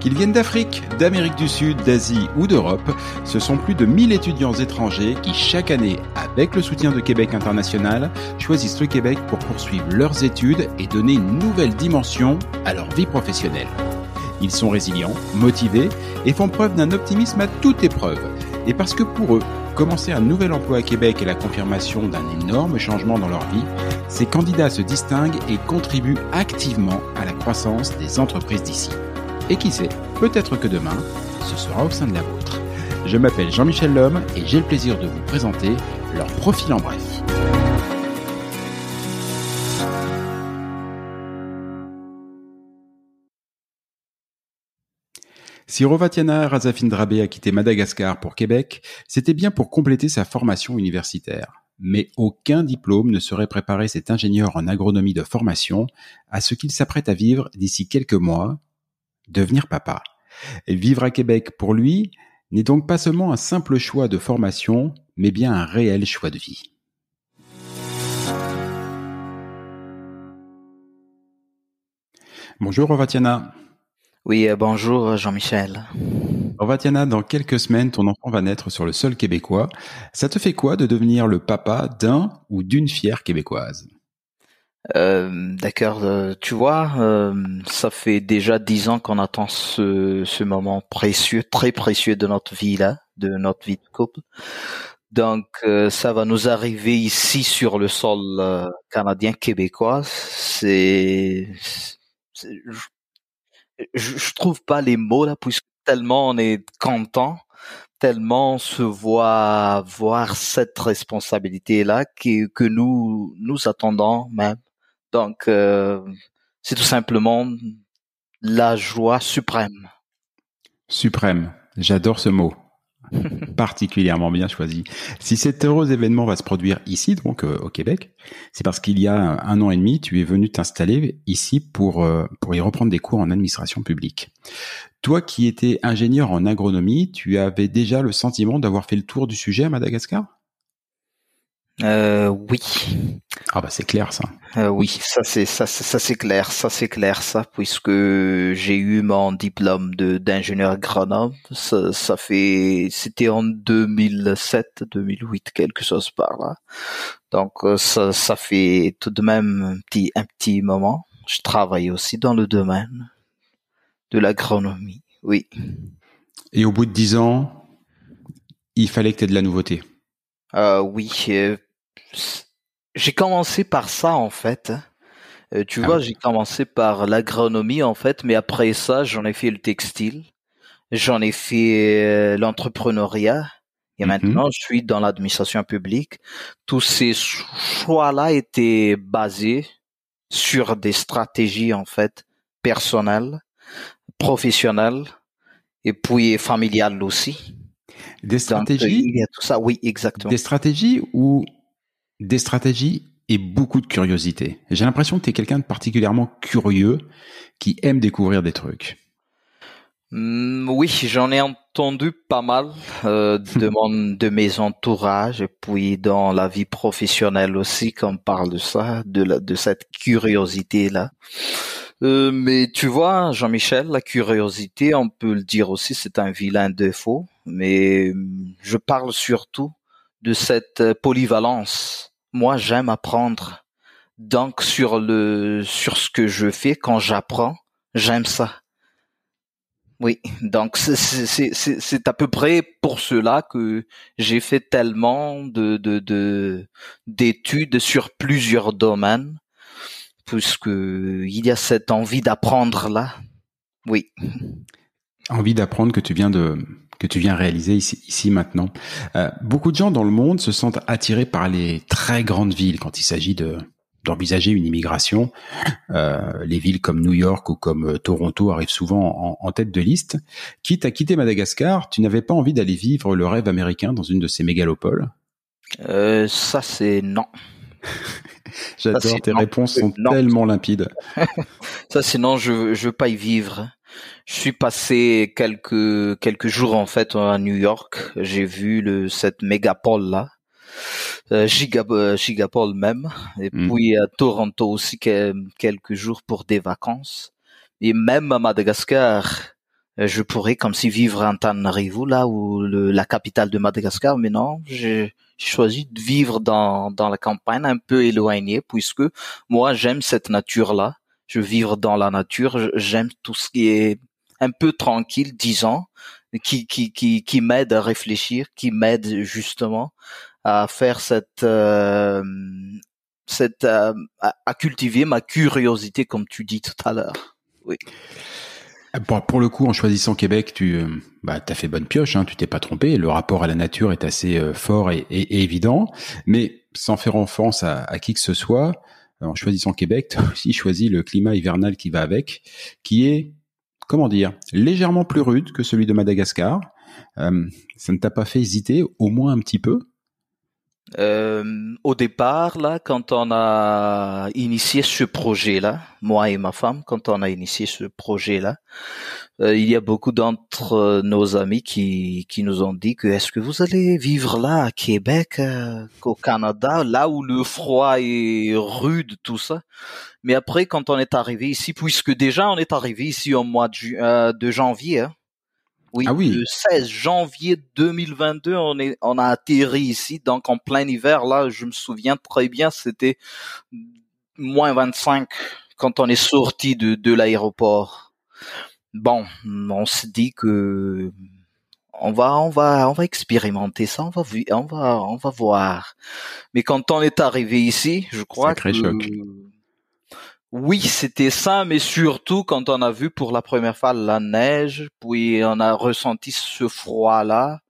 Qu'ils viennent d'Afrique, d'Amérique du Sud, d'Asie ou d'Europe, ce sont plus de 1000 étudiants étrangers qui chaque année, avec le soutien de Québec International, choisissent le Québec pour poursuivre leurs études et donner une nouvelle dimension à leur vie professionnelle. Ils sont résilients, motivés et font preuve d'un optimisme à toute épreuve. Et parce que pour eux, commencer un nouvel emploi à Québec est la confirmation d'un énorme changement dans leur vie, ces candidats se distinguent et contribuent activement à la croissance des entreprises d'ici. Et qui sait, peut-être que demain, ce sera au sein de la vôtre. Je m'appelle Jean-Michel Lhomme et j'ai le plaisir de vous présenter leur profil en bref. Si Rovatiana Razafindrabe a quitté Madagascar pour Québec, c'était bien pour compléter sa formation universitaire. Mais aucun diplôme ne saurait préparer cet ingénieur en agronomie de formation à ce qu'il s'apprête à vivre d'ici quelques mois, devenir papa. Et vivre à Québec pour lui n'est donc pas seulement un simple choix de formation, mais bien un réel choix de vie. Bonjour Rovatiana. Oui, euh, bonjour Jean-Michel. Rovatiana, dans quelques semaines, ton enfant va naître sur le sol québécois. Ça te fait quoi de devenir le papa d'un ou d'une fière québécoise? Euh, D'accord, euh, tu vois, euh, ça fait déjà dix ans qu'on attend ce, ce moment précieux, très précieux de notre vie là, de notre vie de couple. Donc, euh, ça va nous arriver ici sur le sol euh, canadien québécois. C'est- je, je trouve pas les mots là, puisque tellement on est content, tellement on se voit voir cette responsabilité là que, que nous nous attendons même. Donc, euh, c'est tout simplement la joie suprême. Suprême. J'adore ce mot. Particulièrement bien choisi. Si cet heureux événement va se produire ici, donc euh, au Québec, c'est parce qu'il y a un an et demi, tu es venu t'installer ici pour, euh, pour y reprendre des cours en administration publique. Toi qui étais ingénieur en agronomie, tu avais déjà le sentiment d'avoir fait le tour du sujet à Madagascar? Euh, oui. Ah bah c'est clair ça. Euh, oui, ça c'est ça c'est ça c'est clair, ça c'est clair ça puisque j'ai eu mon diplôme de d'ingénieur agronome, ça, ça fait c'était en 2007, 2008 quelque chose par là. Donc euh, ça ça fait tout de même un petit un petit moment. Je travaille aussi dans le domaine de l'agronomie. Oui. Et au bout de dix ans, il fallait que tu aies de la nouveauté. Euh, oui, j'ai commencé par ça en fait. Euh, tu Ah vois, oui. j'ai commencé par l'agronomie en fait, mais après ça, j'en ai fait le textile, j'en ai fait euh, l'entrepreneuriat, et Mhm. maintenant je suis dans l'administration publique. Tous ces cho- choix-là étaient basés sur des stratégies en fait personnelles, professionnelles, et puis familiales aussi. Des Donc, stratégies il y a tout ça, oui, exactement. Des stratégies ou des stratégies et beaucoup de curiosité. J'ai l'impression que tu es quelqu'un de particulièrement curieux qui aime découvrir des trucs. Hmm, oui, j'en ai entendu pas mal euh, de mon de mes entourages et puis dans la vie professionnelle aussi qu'on parle de ça, de la de cette curiosité là. Euh, mais tu vois, Jean-Michel, la curiosité, on peut le dire aussi, c'est un vilain défaut. Mais hum, je parle surtout de cette euh, polyvalence. Moi, j'aime apprendre. Donc sur le sur ce que je fais quand j'apprends, j'aime ça. Oui, donc c'est à peu près pour cela que j'ai fait tellement de- d'études sur plusieurs domaines, puisque il y a cette envie d'apprendre là. Oui, Envie d'apprendre que tu viens de que tu viens réaliser ici, ici maintenant. Euh, beaucoup de gens dans le monde se sentent attirés par les très grandes villes quand il s'agit de d'envisager une immigration. Euh, les villes comme New York ou comme euh, Toronto arrivent souvent en, en tête de liste. Quitte à quitter Madagascar, tu n'avais pas envie d'aller vivre le rêve américain dans une de ces mégalopoles Euh, ça c'est non. J'adore, c'est tes non. réponses sont Non. tellement limpides. Ça sinon je veux- je veux pas y vivre. Je suis passé quelques quelques jours en fait à New York. J'ai vu le cette mégapole là. euh, Gigapol même, et Mm. puis à Toronto aussi que- quelques jours pour des vacances. Et même à Madagascar, euh, je pourrais comme si vivre à Antananarivo, là le- la capitale de Madagascar, mais non, j'ai choisi de vivre dans, dans la campagne, un peu éloigné, puisque moi j'aime cette nature-là. Je veux vivre dans la nature, j'aime tout ce qui est un peu tranquille, disons, qui qui qui qui m'aide à réfléchir, qui m'aide justement à faire cette euh, cette euh, à, cultiver ma curiosité comme tu dis tout à l'heure. Pour, pour le coup, en choisissant Québec, tu euh, bah, as fait bonne pioche, hein, tu t'es pas trompé. Le rapport à la nature est assez euh, fort et, évident. Mais sans faire offense à qui que ce soit, en choisissant Québec, tu as aussi choisi le climat hivernal qui va avec, qui est, comment dire, légèrement plus rude que celui de Madagascar. Euh, ça ne t'a pas fait hésiter, au moins un petit peu Euh, au départ, là, quand on a initié ce projet-là, moi et ma femme, quand on a initié ce projet-là, euh, il y a beaucoup d'entre nos amis qui, qui nous ont dit que est-ce que vous allez vivre là à Québec, euh, qu'au Canada, là où le froid est rude, tout ça? Mais après, quand on est arrivé ici, puisque déjà on est arrivé ici au mois de, euh, janvier, hein, oui, Ah oui. le 16 janvier 2022, on est, on a atterri ici, donc en plein hiver. Là, je me souviens très bien, c'était moins 25 quand on est sorti de, de l'aéroport. Bon, on se dit que on va, on va, on va expérimenter ça, on va, on va, on va voir. Mais quand on est arrivé ici, je crois Sacré que choc. Oui, c'était ça, mais surtout quand on a vu pour la première fois la neige, puis on a ressenti ce froid-là.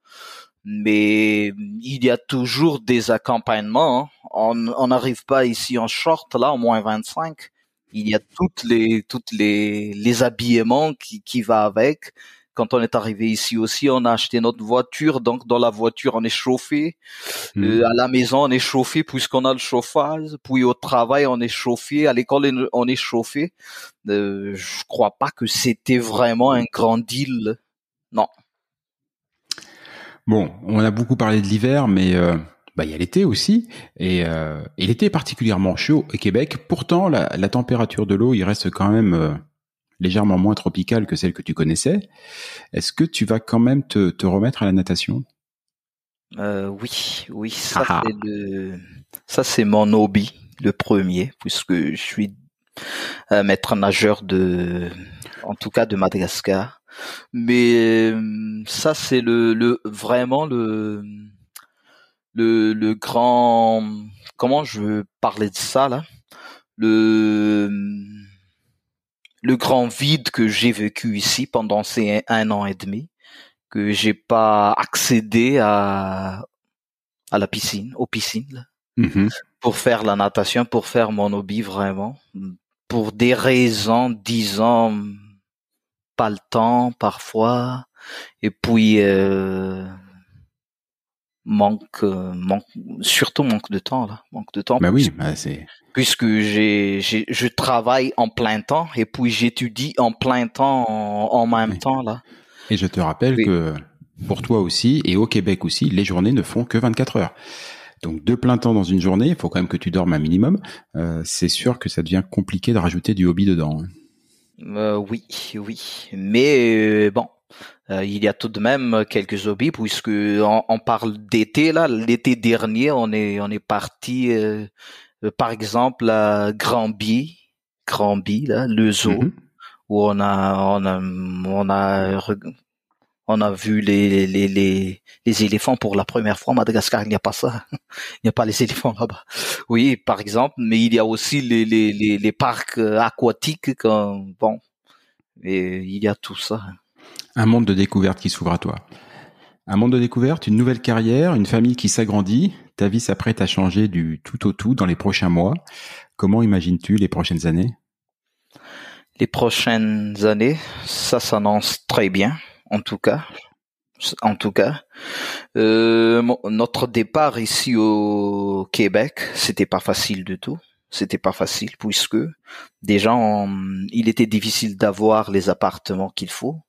Mais il y a toujours des accompagnements. hein. On n'arrive pas ici en short là, au moins 25. Il y a toutes les toutes les les habillements qui qui va avec. Quand on est arrivé ici aussi, on a acheté notre voiture, donc dans la voiture on est chauffé. Mhm. Euh, à la maison, on est chauffé puisqu'on a le chauffage. Puis au travail, on est chauffé. À l'école, on est chauffé. Euh, je crois pas que c'était vraiment un grand deal. Non. Bon, on a beaucoup parlé de l'hiver, mais euh, bah, il y a l'été aussi. Et, euh, et l'été est particulièrement chaud au Québec. Pourtant, la, la température de l'eau, il reste quand même légèrement moins tropicale que celle que tu connaissais. Est-ce que tu vas quand même te, te remettre à la natation? Euh, oui, oui, ça Ah ah. c'est le, ça c'est mon hobby, le premier, puisque je suis euh, maître nageur de, en tout cas de Madagascar. Mais euh, ça c'est le, le vraiment le, le, le grand, comment je veux parler de ça là, le, le grand vide que j'ai vécu ici pendant ces un an et demi, que j'ai pas accédé à à la piscine, aux piscines, là, Mhm. pour faire la natation, pour faire mon hobby vraiment, pour des raisons, disons, pas le temps parfois, et puis euh, manque, euh, manque, surtout manque de temps là, manque de temps. Bah oui, bah c'est. puisque j'ai, je travaille en plein temps et puis j'étudie en plein temps en, en même Oui. temps là. Et je te rappelle Oui. que pour toi aussi et au Québec aussi, les journées ne font que 24 heures. Donc deux plein temps dans une journée, il faut quand même que tu dormes un minimum. Euh, c'est sûr que ça devient compliqué de rajouter du hobby dedans. Euh, oui, oui, mais euh, bon, euh, il y a tout de même quelques hobbies puisque on, on parle d'été là. L'été dernier, on est on est parti, euh, euh, par exemple à Granby, Granby là, le zoo Mhm. où on a on a on a on a vu les les les les éléphants pour la première fois. Madagascar, il n'y a pas ça. Il n'y a pas les éléphants là-bas. Oui, par exemple, mais il y a aussi les les les, les parcs euh, aquatiques comme bon. Et il y a tout ça. Un monde de découverte qui s'ouvre à toi. Un monde de découverte, une nouvelle carrière, une famille qui s'agrandit. Ta vie s'apprête à changer du tout au tout dans les prochains mois. Comment imagines-tu les prochaines années? Les prochaines années, ça s'annonce très bien, en tout cas. En tout cas, Euh, notre départ ici au Québec, c'était pas facile du tout. C'était pas facile puisque déjà, il était difficile d'avoir les appartements qu'il faut.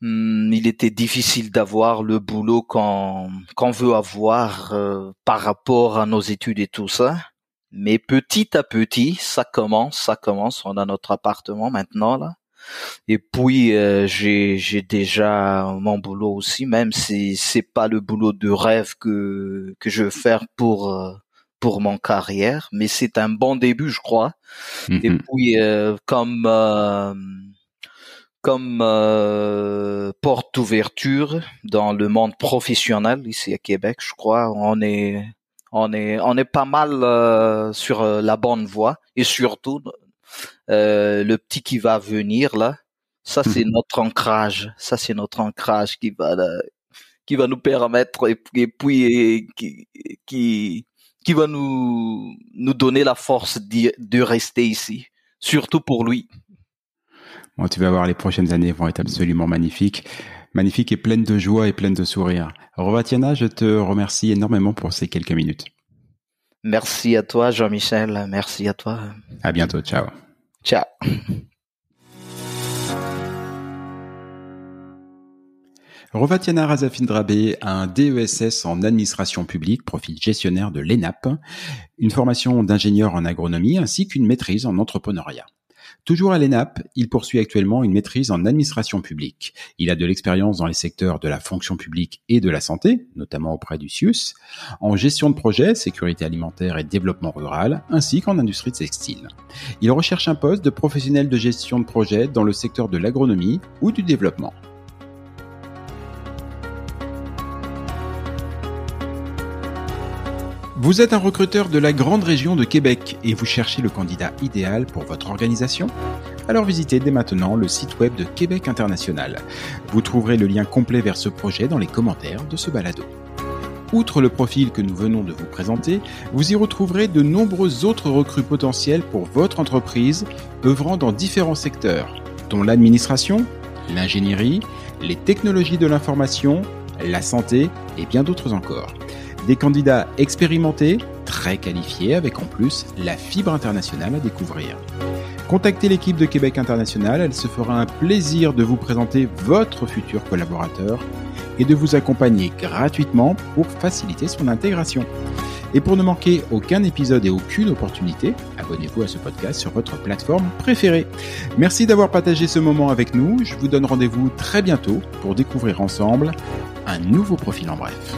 Hmm, il était difficile d'avoir le boulot qu'on qu'on veut avoir euh, par rapport à nos études et tout ça. Mais petit à petit, ça commence, ça commence. On a notre appartement maintenant là. Et puis euh, j'ai déjà mon boulot aussi, même si c'est pas le boulot de rêve que que je veux faire pour euh, pour mon carrière, mais c'est un bon début, je crois. Et Mhm. puis euh, comme euh, comme euh, porte d'ouverture dans le monde professionnel ici à Québec, je crois, on est on est on est pas mal euh, sur euh, la bonne voie et surtout euh, le petit qui va venir là, ça c'est Mhm. notre ancrage, ça c'est notre ancrage qui va là, qui va nous permettre et, et puis et qui qui qui va nous nous donner la force d'y- de rester ici, surtout pour lui. Bon, tu vas voir, les prochaines années vont être absolument magnifiques. Magnifiques et pleines de joie et pleines de sourires. Rovatiana, je te remercie énormément pour ces quelques minutes. Merci à toi, Jean-Michel. Merci à toi. À bientôt. Ciao. Ciao. Rovatiana Razafindrabe a un DESS en administration publique, profil gestionnaire de l'ENAP, une formation d'ingénieur en agronomie ainsi qu'une maîtrise en entrepreneuriat. Toujours à l'ENAP, il poursuit actuellement une maîtrise en administration publique. Il a de l'expérience dans les secteurs de la fonction publique et de la santé, notamment auprès du CIUS, en gestion de projet, sécurité alimentaire et développement rural, ainsi qu'en industrie textile. Il recherche un poste de professionnel de gestion de projet dans le secteur de l'agronomie ou du développement. Vous êtes un recruteur de la grande région de Québec et vous cherchez le candidat idéal pour votre organisation? Alors visitez dès maintenant le site web de Québec International. Vous trouverez le lien complet vers ce projet dans les commentaires de ce balado. Outre le profil que nous venons de vous présenter, vous y retrouverez de nombreux autres recrues potentielles pour votre entreprise œuvrant dans différents secteurs, dont l'administration, l'ingénierie, les technologies de l'information, la santé et bien d'autres encore. Des candidats expérimentés, très qualifiés, avec en plus la fibre internationale à découvrir. Contactez l'équipe de Québec International, elle se fera un plaisir de vous présenter votre futur collaborateur et de vous accompagner gratuitement pour faciliter son intégration. Et pour ne manquer aucun épisode et aucune opportunité, abonnez-vous à ce podcast sur votre plateforme préférée. Merci d'avoir partagé ce moment avec nous. Je vous donne rendez-vous très bientôt pour découvrir ensemble un nouveau profil en bref.